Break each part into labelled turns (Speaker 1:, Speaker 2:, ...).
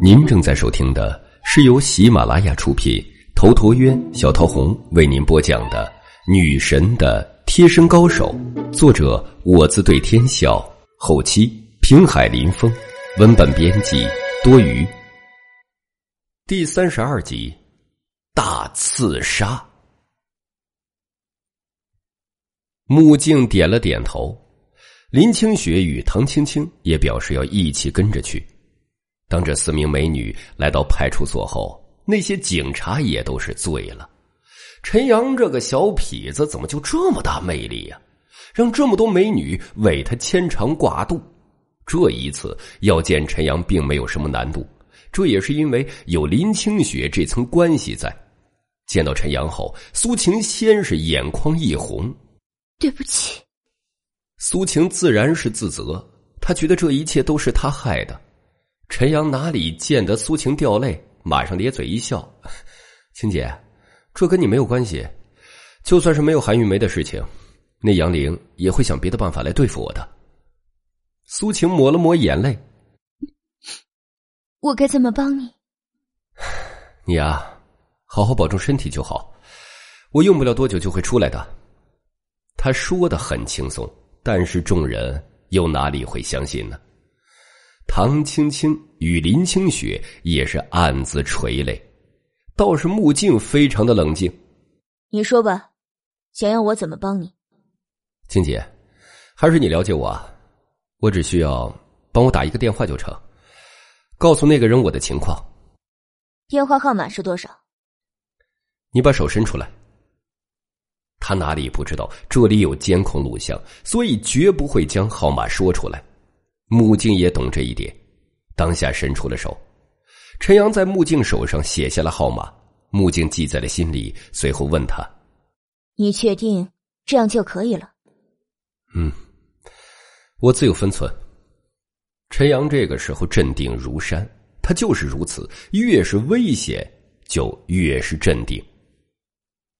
Speaker 1: 您正在收听的是由喜马拉雅出品，头陀渊、小桃红为您播讲的《女神的贴身高手》，作者我自对天笑，后期平海林风，文本编辑多余。第三十二集，大刺杀。木镜点了点头，林清雪与唐青青也表示要一起跟着去。当这四名美女来到派出所后，那些警察也都是醉了。陈阳这个小痞子怎么就这么大魅力呀？让这么多美女为他牵肠挂肚。这一次要见陈阳并没有什么难度，这也是因为有林清雪这层关系在。见到陈阳后，苏晴先是眼眶一红：“
Speaker 2: 对不起。”
Speaker 1: 苏晴自然是自责，她觉得这一切都是她害的。陈阳哪里见得苏晴掉泪，马上咧嘴一笑：“ 晴姐，这跟你没有关系。就算是没有韩玉梅的事情，那杨玲也会想别的办法来对付我的。”苏晴抹了抹眼泪：“
Speaker 2: 我该怎么帮你？
Speaker 1: 你呀，好好保重身体就好。我用不了多久就会出来的。”他说的很轻松，但是众人又哪里会相信呢？唐青青与林清雪也是暗自垂泪，倒是穆静非常的冷静。
Speaker 2: 你说吧，想要我怎么帮你？
Speaker 1: 青姐，还是你了解我啊？我只需要帮我打一个电话就成，告诉那个人我的情况。
Speaker 2: 电话号码是多少？
Speaker 1: 你把手伸出来。他哪里不知道这里有监控录像，所以绝不会将号码说出来。木镜也懂这一点，当下伸出了手。陈阳在木镜手上写下了号码，木镜记在了心里。随后问他：“
Speaker 2: 你确定这样就可以了？”“
Speaker 1: 嗯，我自有分寸。”陈阳这个时候镇定如山，他就是如此，越是危险就越是镇定。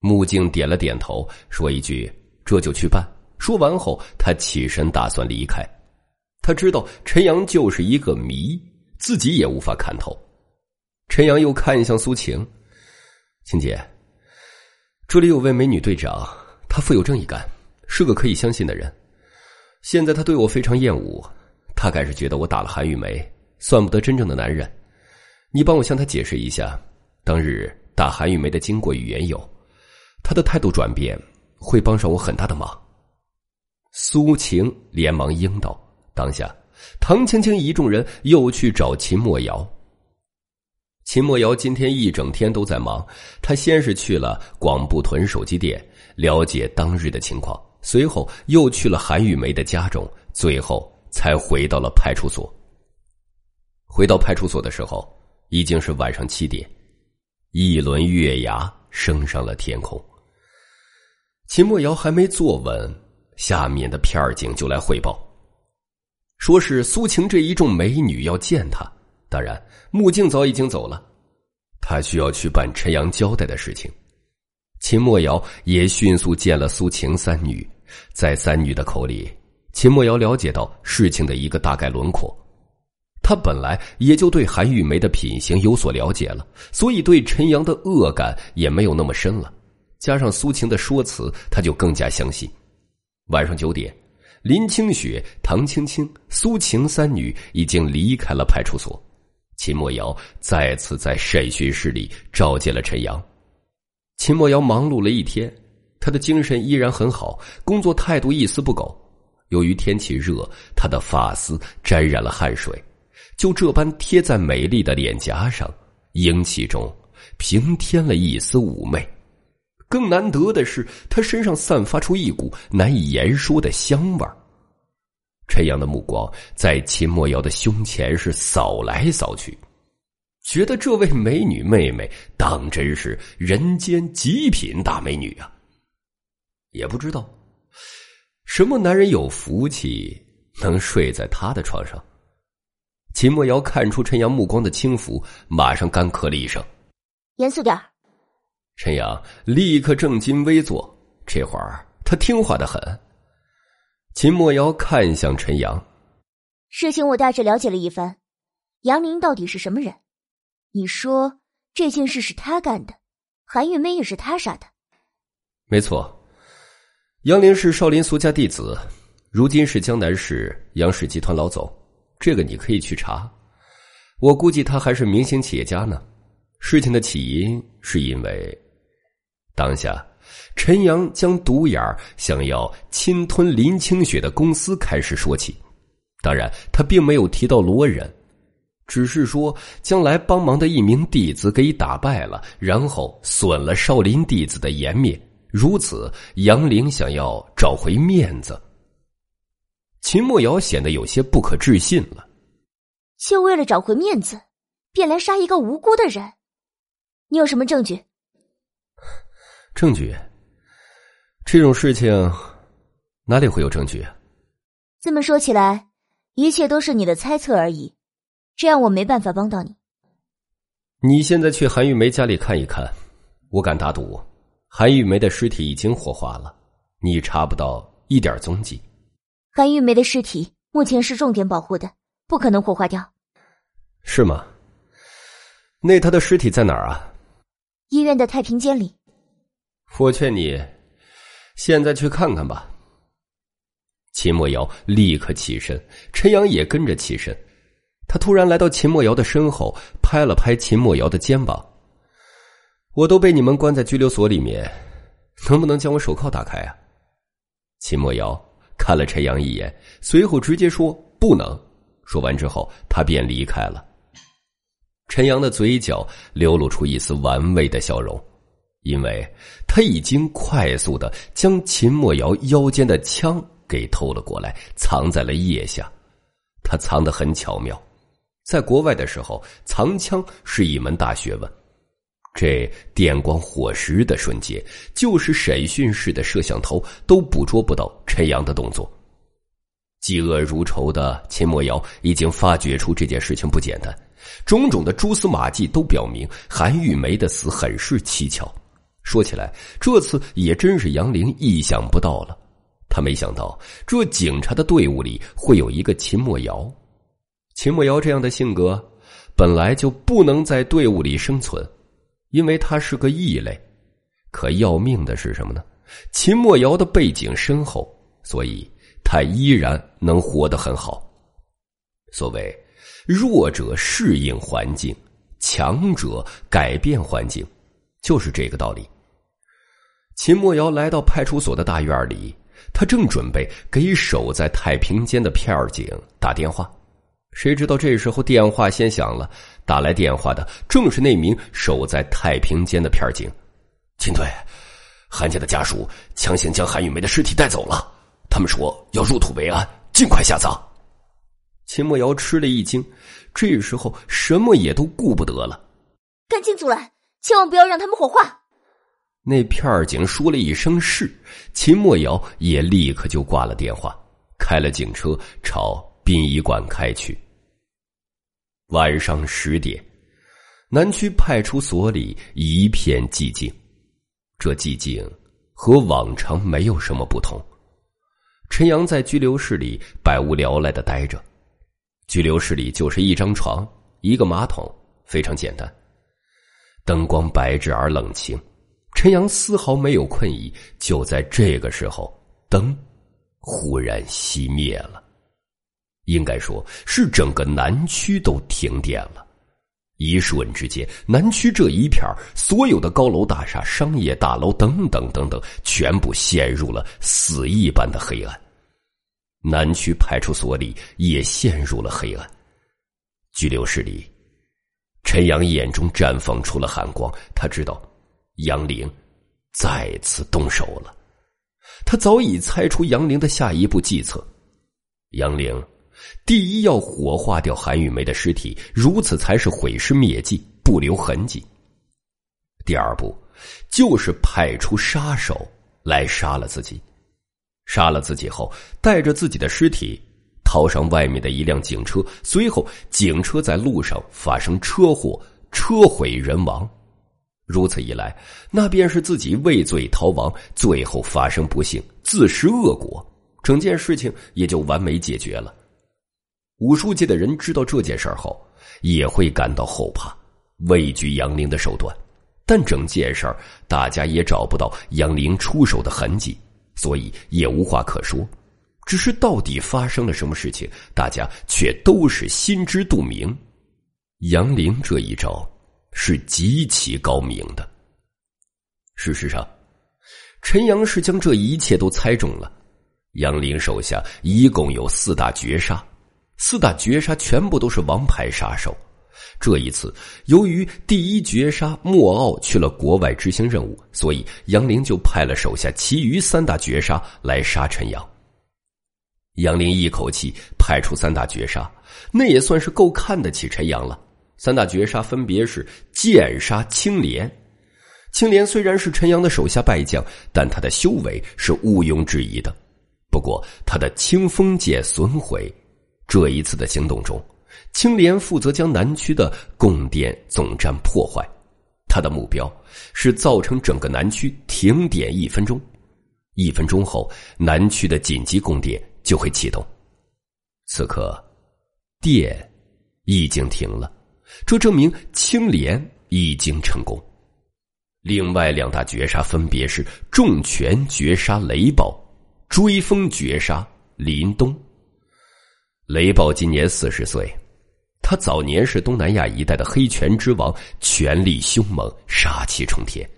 Speaker 1: 木镜点了点头，说一句：“这就去办。”说完后，他起身打算离开。他知道陈阳就是一个谜，自己也无法看透。陈阳又看向苏晴，晴姐，这里有位美女队长，她富有正义感，是个可以相信的人。现在她对我非常厌恶，大概是觉得我打了韩玉梅，算不得真正的男人。你帮我向她解释一下，当日打韩玉梅的经过与缘由，她的态度转变会帮上我很大的忙。苏晴连忙应道。当下，唐青青一众人又去找秦墨瑶。秦墨瑶今天一整天都在忙，他先是去了广布屯手机店了解当日的情况，随后又去了韩玉梅的家中，最后才回到了派出所。回到派出所的时候，已经是晚上七点，一轮月牙升上了天空。秦墨瑶还没坐稳，下面的片儿警就来汇报。说是苏晴这一众美女要见他，当然穆静早已经走了，他需要去办陈阳交代的事情。秦墨瑶也迅速见了苏晴三女，在三女的口里，秦墨瑶了解到事情的一个大概轮廓。他本来也就对韩玉梅的品行有所了解了，所以对陈阳的恶感也没有那么深了。加上苏晴的说辞，他就更加相信。晚上九点。林清雪、唐青青、苏晴三女已经离开了派出所，秦墨瑶再次在审讯室里召见了陈阳。秦墨瑶忙碌了一天，他的精神依然很好，工作态度一丝不苟。由于天气热，他的发丝沾染了汗水，就这般贴在美丽的脸颊上，英气中平添了一丝妩媚。更难得的是，他身上散发出一股难以言说的香味儿。陈阳的目光在秦墨瑶的胸前是扫来扫去，觉得这位美女妹妹当真是人间极品大美女啊！也不知道什么男人有福气能睡在他的床上。秦墨瑶看出陈阳目光的轻浮，马上干咳了一声：“
Speaker 2: 严肃点
Speaker 1: 陈阳立刻正襟危坐，这会儿他听话的很。秦墨瑶看向陈阳，
Speaker 2: 事情我大致了解了一番，杨林到底是什么人？你说这件事是他干的，韩玉梅也是他杀的。
Speaker 1: 没错，杨林是少林俗家弟子，如今是江南市杨氏集团老总，这个你可以去查。我估计他还是明星企业家呢。事情的起因是因为当下陈阳将独眼想要侵吞林清雪的公司开始说起。当然，他并没有提到罗忍，只是说将来帮忙的一名弟子给打败了，然后损了少林弟子的颜面。如此，杨凌想要找回面子。秦墨瑶显得有些不可置信了。
Speaker 2: 就为了找回面子，便来杀一个无辜的人？你有什么证据？
Speaker 1: 证据？这种事情哪里会有证据？
Speaker 2: 这么说起来，一切都是你的猜测而已。这样我没办法帮到你。
Speaker 1: 你现在去韩玉梅家里看一看，我敢打赌，韩玉梅的尸体已经火化了，你查不到一点踪迹。
Speaker 2: 韩玉梅的尸体目前是重点保护的。不可能火化掉，
Speaker 1: 是吗？那她的尸体在哪儿啊？
Speaker 2: 医院的太平间里。
Speaker 1: 我劝你现在去看看吧。秦墨瑶立刻起身，陈阳也跟着起身。他突然来到秦墨瑶的身后，拍了拍秦墨瑶的肩膀：“我都被你们关在拘留所里面，能不能将我手铐打开啊？”秦墨瑶看了陈阳一眼，随后直接说：“不能。”说完之后，他便离开了。陈阳的嘴角流露出一丝玩味的笑容，因为他已经快速的将秦墨瑶腰间的枪给偷了过来，藏在了腋下。他藏得很巧妙，在国外的时候，藏枪是一门大学问。这电光火石的瞬间，就是审讯室的摄像头都捕捉不到陈阳的动作。嫉恶如仇的秦墨瑶已经发觉出这件事情不简单，种种的蛛丝马迹都表明韩玉梅的死很是蹊跷。说起来，这次也真是杨凌意想不到了。他没想到这警察的队伍里会有一个秦墨瑶。秦墨瑶这样的性格本来就不能在队伍里生存，因为他是个异类。可要命的是什么呢？秦墨瑶的背景深厚，所以。他依然能活得很好。所谓弱者适应环境，强者改变环境，就是这个道理。秦墨瑶来到派出所的大院里，他正准备给守在太平间的片儿警打电话，谁知道这时候电话先响了，打来电话的正是那名守在太平间的片儿警。秦队，韩家的家属强行将韩玉梅的尸体带走了。他们说要入土为安，尽快下葬。秦墨瑶吃了一惊，这时候什么也都顾不得了，
Speaker 2: 赶紧阻拦，千万不要让他们火化。
Speaker 1: 那片警说了一声“是”，秦墨瑶也立刻就挂了电话，开了警车朝殡仪馆开去。晚上十点，南区派出所里一片寂静，这寂静和往常没有什么不同。陈阳在拘留室里百无聊赖的待着，拘留室里就是一张床，一个马桶，非常简单。灯光白炽而冷清，陈阳丝毫没有困意。就在这个时候，灯忽然熄灭了，应该说是整个南区都停电了。一瞬之间，南区这一片所有的高楼大厦、商业大楼等等等等，全部陷入了死一般的黑暗。南区派出所里也陷入了黑暗。拘留室里，陈阳眼中绽放出了寒光。他知道，杨玲再次动手了。他早已猜出杨玲的下一步计策。杨玲。第一，要火化掉韩玉梅的尸体，如此才是毁尸灭迹，不留痕迹。第二步，就是派出杀手来杀了自己。杀了自己后，带着自己的尸体逃上外面的一辆警车，随后警车在路上发生车祸，车毁人亡。如此一来，那便是自己畏罪逃亡，最后发生不幸，自食恶果，整件事情也就完美解决了。武术界的人知道这件事后，也会感到后怕，畏惧杨凌的手段。但整件事，大家也找不到杨凌出手的痕迹，所以也无话可说。只是到底发生了什么事情，大家却都是心知肚明。杨凌这一招是极其高明的。事实上，陈阳是将这一切都猜中了。杨林手下一共有四大绝杀，四大绝杀全部都是王牌杀手。这一次，由于第一绝杀莫傲去了国外执行任务，所以杨林就派了手下其余三大绝杀来杀陈阳。杨林一口气派出三大绝杀，那也算是够看得起陈阳了。三大绝杀分别是剑杀青莲。青莲虽然是陈阳的手下败将，但他的修为是毋庸置疑的。不过他的清风剑损毁，这一次的行动中，青莲负责将南区的供电总站破坏，他的目标是造成整个南区停电一分钟。一分钟后，南区的紧急供电。就会启动。此刻，电已经停了，这证明青莲已经成功。另外两大绝杀分别是重拳绝杀雷暴，追风绝杀林东。雷暴今年四十岁，他早年是东南亚一带的黑拳之王，权力凶猛，杀气冲天。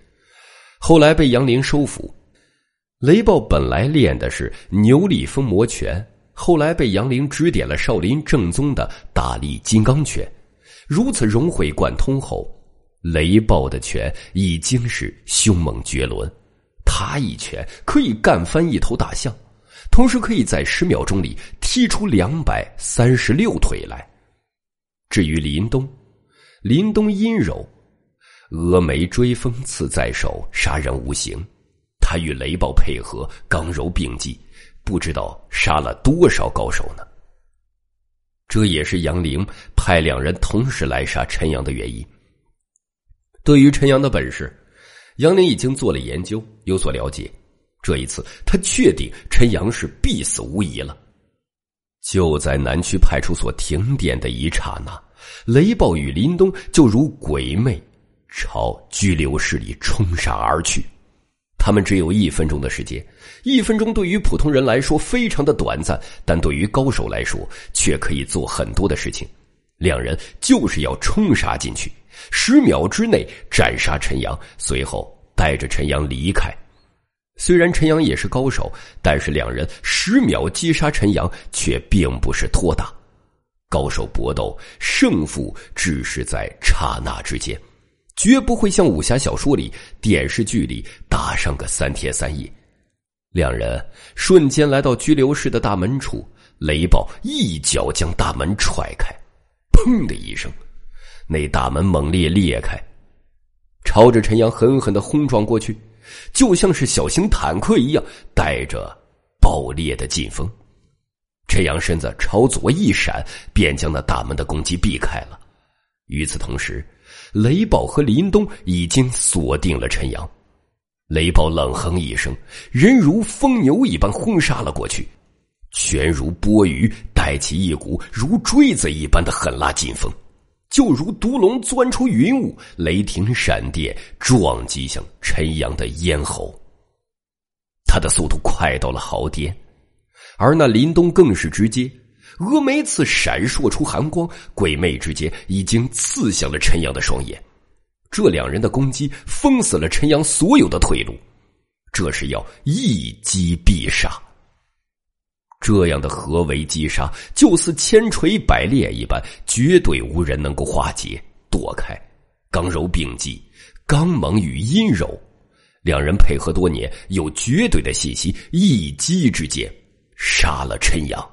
Speaker 1: 后来被杨凌收服。雷暴本来练的是牛力风魔拳，后来被杨凌指点了少林正宗的大力金刚拳，如此融会贯通后，雷暴的拳已经是凶猛绝伦，他一拳可以干翻一头大象，同时可以在十秒钟里踢出两百三十六腿来。至于林东，林东阴柔，峨眉追风刺在手，杀人无形。他与雷暴配合，刚柔并济，不知道杀了多少高手呢。这也是杨凌派两人同时来杀陈阳的原因。对于陈阳的本事，杨凌已经做了研究，有所了解。这一次，他确定陈阳是必死无疑了。就在南区派出所停电的一刹那，雷暴与林东就如鬼魅，朝拘留室里冲杀而去。他们只有一分钟的时间，一分钟对于普通人来说非常的短暂，但对于高手来说却可以做很多的事情。两人就是要冲杀进去，十秒之内斩杀陈阳，随后带着陈阳离开。虽然陈阳也是高手，但是两人十秒击杀陈阳却并不是托大。高手搏斗，胜负只是在刹那之间。绝不会像武侠小说里、电视剧里打上个三天三夜。两人瞬间来到拘留室的大门处，雷暴一脚将大门踹开，砰的一声，那大门猛烈裂开，朝着陈阳狠狠的轰撞过去，就像是小型坦克一样，带着爆裂的劲风。陈阳身子朝左一闪，便将那大门的攻击避开了。与此同时。雷暴和林东已经锁定了陈阳，雷暴冷哼一声，人如疯牛一般轰杀了过去，拳如波鱼，带起一股如锥子一般的狠辣劲风，就如毒龙钻出云雾，雷霆闪电撞击向陈阳的咽喉。他的速度快到了毫巅，而那林东更是直接。峨眉刺闪烁出寒光，鬼魅之间已经刺向了陈阳的双眼。这两人的攻击封死了陈阳所有的退路，这是要一击必杀。这样的合围击杀，就似千锤百炼一般，绝对无人能够化解躲开。刚柔并济，刚猛与阴柔，两人配合多年，有绝对的信心，一击之间杀了陈阳。